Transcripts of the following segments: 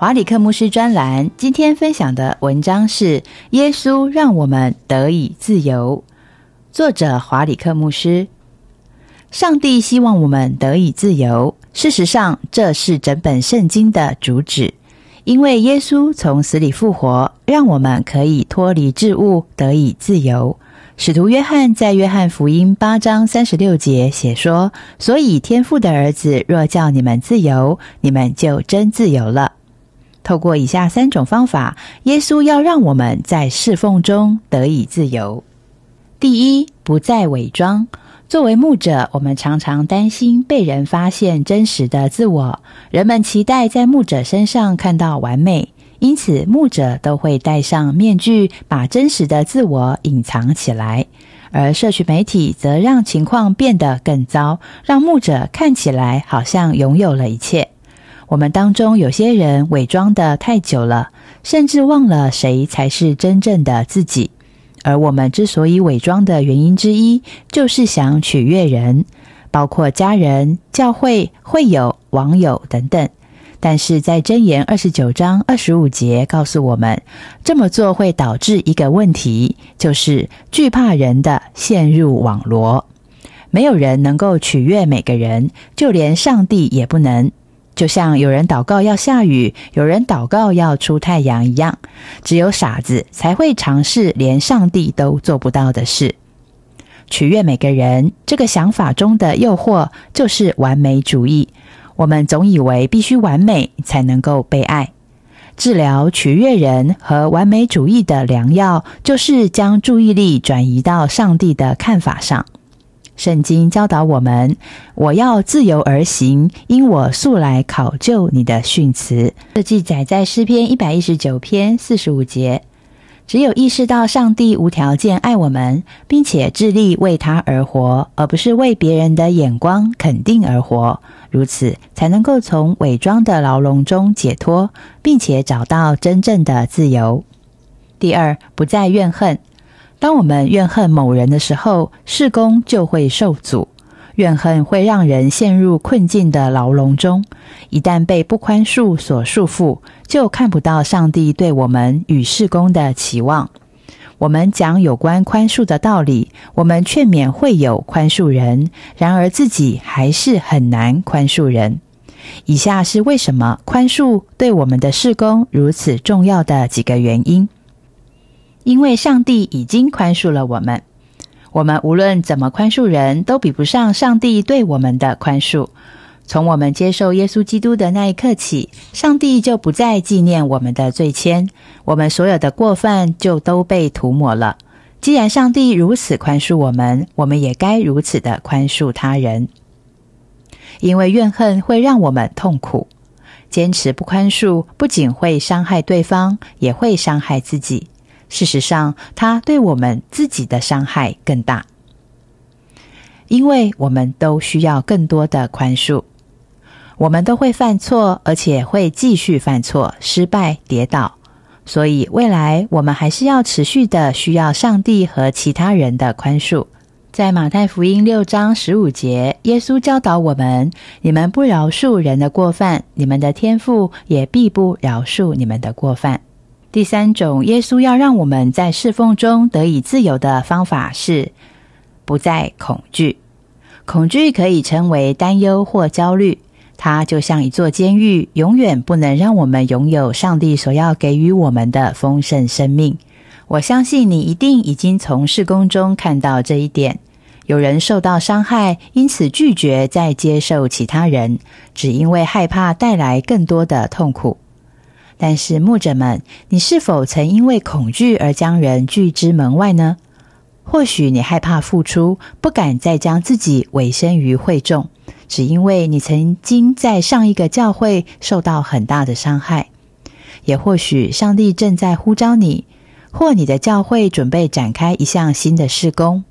华里克牧师专栏，今天分享的文章是《耶稣让我们得以自由》，作者华里克牧师。上帝希望我们得以自由，事实上，这是整本圣经的主旨。因为耶稣从死里复活，让我们可以脱离桎物，得以自由。使徒约翰在约翰福音八章三十六节写说：“所以天父的儿子若叫你们自由，你们就真自由了。”透过以下三种方法，耶稣要让我们在侍奉中得以自由。第一，不再伪装。作为牧者，我们常常担心被人发现真实的自我。人们期待在牧者身上看到完美，因此牧者都会戴上面具，把真实的自我隐藏起来。而社区媒体则让情况变得更糟，让牧者看起来好像拥有了一切。我们当中有些人伪装的太久了，甚至忘了谁才是真正的自己。而我们之所以伪装的原因之一，就是想取悦人，包括家人、教会、会友、网友等等。但是在箴言二十九章二十五节告诉我们，这么做会导致一个问题，就是惧怕人的陷入网罗。没有人能够取悦每个人，就连上帝也不能。就像有人祷告要下雨，有人祷告要出太阳一样，只有傻子才会尝试连上帝都做不到的事。取悦每个人，这个想法中的诱惑就是完美主义。我们总以为必须完美才能够被爱。治疗取悦人和完美主义的良药，就是将注意力转移到上帝的看法上。圣经教导我们：“我要自由而行，因我素来考究你的训词。”这记载在诗篇一百一十九篇四十五节。只有意识到上帝无条件爱我们，并且致力为他而活，而不是为别人的眼光肯定而活，如此才能够从伪装的牢笼中解脱，并且找到真正的自由。第二，不再怨恨。当我们怨恨某人的时候，事工就会受阻。怨恨会让人陷入困境的牢笼中，一旦被不宽恕所束缚，就看不到上帝对我们与事工的期望。我们讲有关宽恕的道理，我们劝勉会有宽恕人，然而自己还是很难宽恕人。以下是为什么宽恕对我们的事工如此重要的几个原因。因为上帝已经宽恕了我们，我们无论怎么宽恕人都比不上上帝对我们的宽恕。从我们接受耶稣基督的那一刻起，上帝就不再纪念我们的罪愆，我们所有的过犯就都被涂抹了。既然上帝如此宽恕我们，我们也该如此的宽恕他人。因为怨恨会让我们痛苦，坚持不宽恕不仅会伤害对方，也会伤害自己。事实上，他对我们自己的伤害更大，因为我们都需要更多的宽恕。我们都会犯错，而且会继续犯错、失败、跌倒。所以，未来我们还是要持续的需要上帝和其他人的宽恕。在马太福音六章十五节，耶稣教导我们：“你们不饶恕人的过犯，你们的天父也必不饶恕你们的过犯。”第三种，耶稣要让我们在侍奉中得以自由的方法是不再恐惧。恐惧可以称为担忧或焦虑，它就像一座监狱，永远不能让我们拥有上帝所要给予我们的丰盛生命。我相信你一定已经从事工中看到这一点。有人受到伤害，因此拒绝再接受其他人，只因为害怕带来更多的痛苦。但是牧者们，你是否曾因为恐惧而将人拒之门外呢？或许你害怕付出，不敢再将自己委身于会众，只因为你曾经在上一个教会受到很大的伤害。也或许上帝正在呼召你，或你的教会准备展开一项新的事工，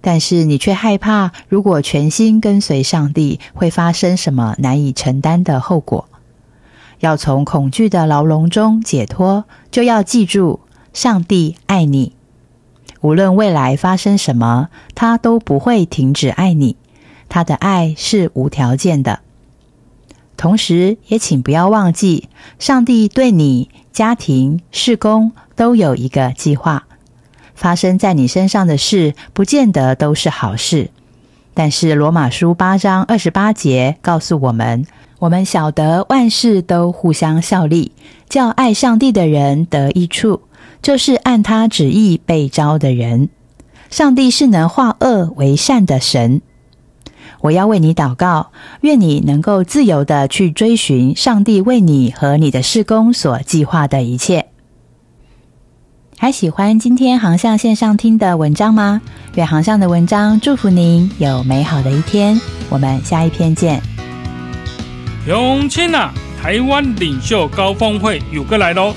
但是你却害怕，如果全心跟随上帝，会发生什么难以承担的后果。要从恐惧的牢笼中解脱，就要记住，上帝爱你。无论未来发生什么，他都不会停止爱你。他的爱是无条件的。同时，也请不要忘记，上帝对你、家庭、事工都有一个计划。发生在你身上的事，不见得都是好事。但是，罗马书八章二十八节告诉我们。我们晓得万事都互相效力，叫爱上帝的人得益处，就是按他旨意被招的人。上帝是能化恶为善的神。我要为你祷告，愿你能够自由的去追寻上帝为你和你的事工所计划的一切。还喜欢今天航向线上听的文章吗？愿航向的文章祝福您有美好的一天。我们下一篇见。永清啊，台湾领袖高峰会有个来喽！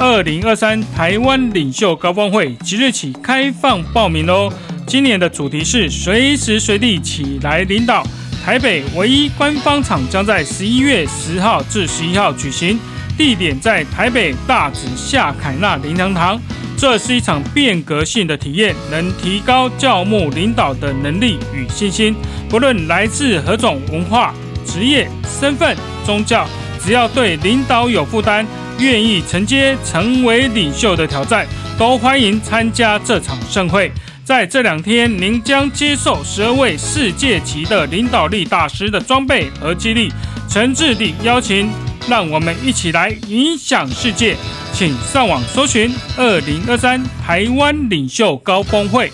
二零二三台湾领袖高峰会即日起开放报名喽。今年的主题是随时随地起来领导。台北唯一官方场将在十一月十号至十一号举行，地点在台北大直夏凯纳灵堂堂。这是一场变革性的体验，能提高教牧领导的能力与信心，不论来自何种文化。职业、身份、宗教，只要对领导有负担，愿意承接成为领袖的挑战，都欢迎参加这场盛会。在这两天，您将接受十二位世界级的领导力大师的装备和激励。诚挚地邀请，让我们一起来影响世界。请上网搜寻“二零二三台湾领袖高峰会”。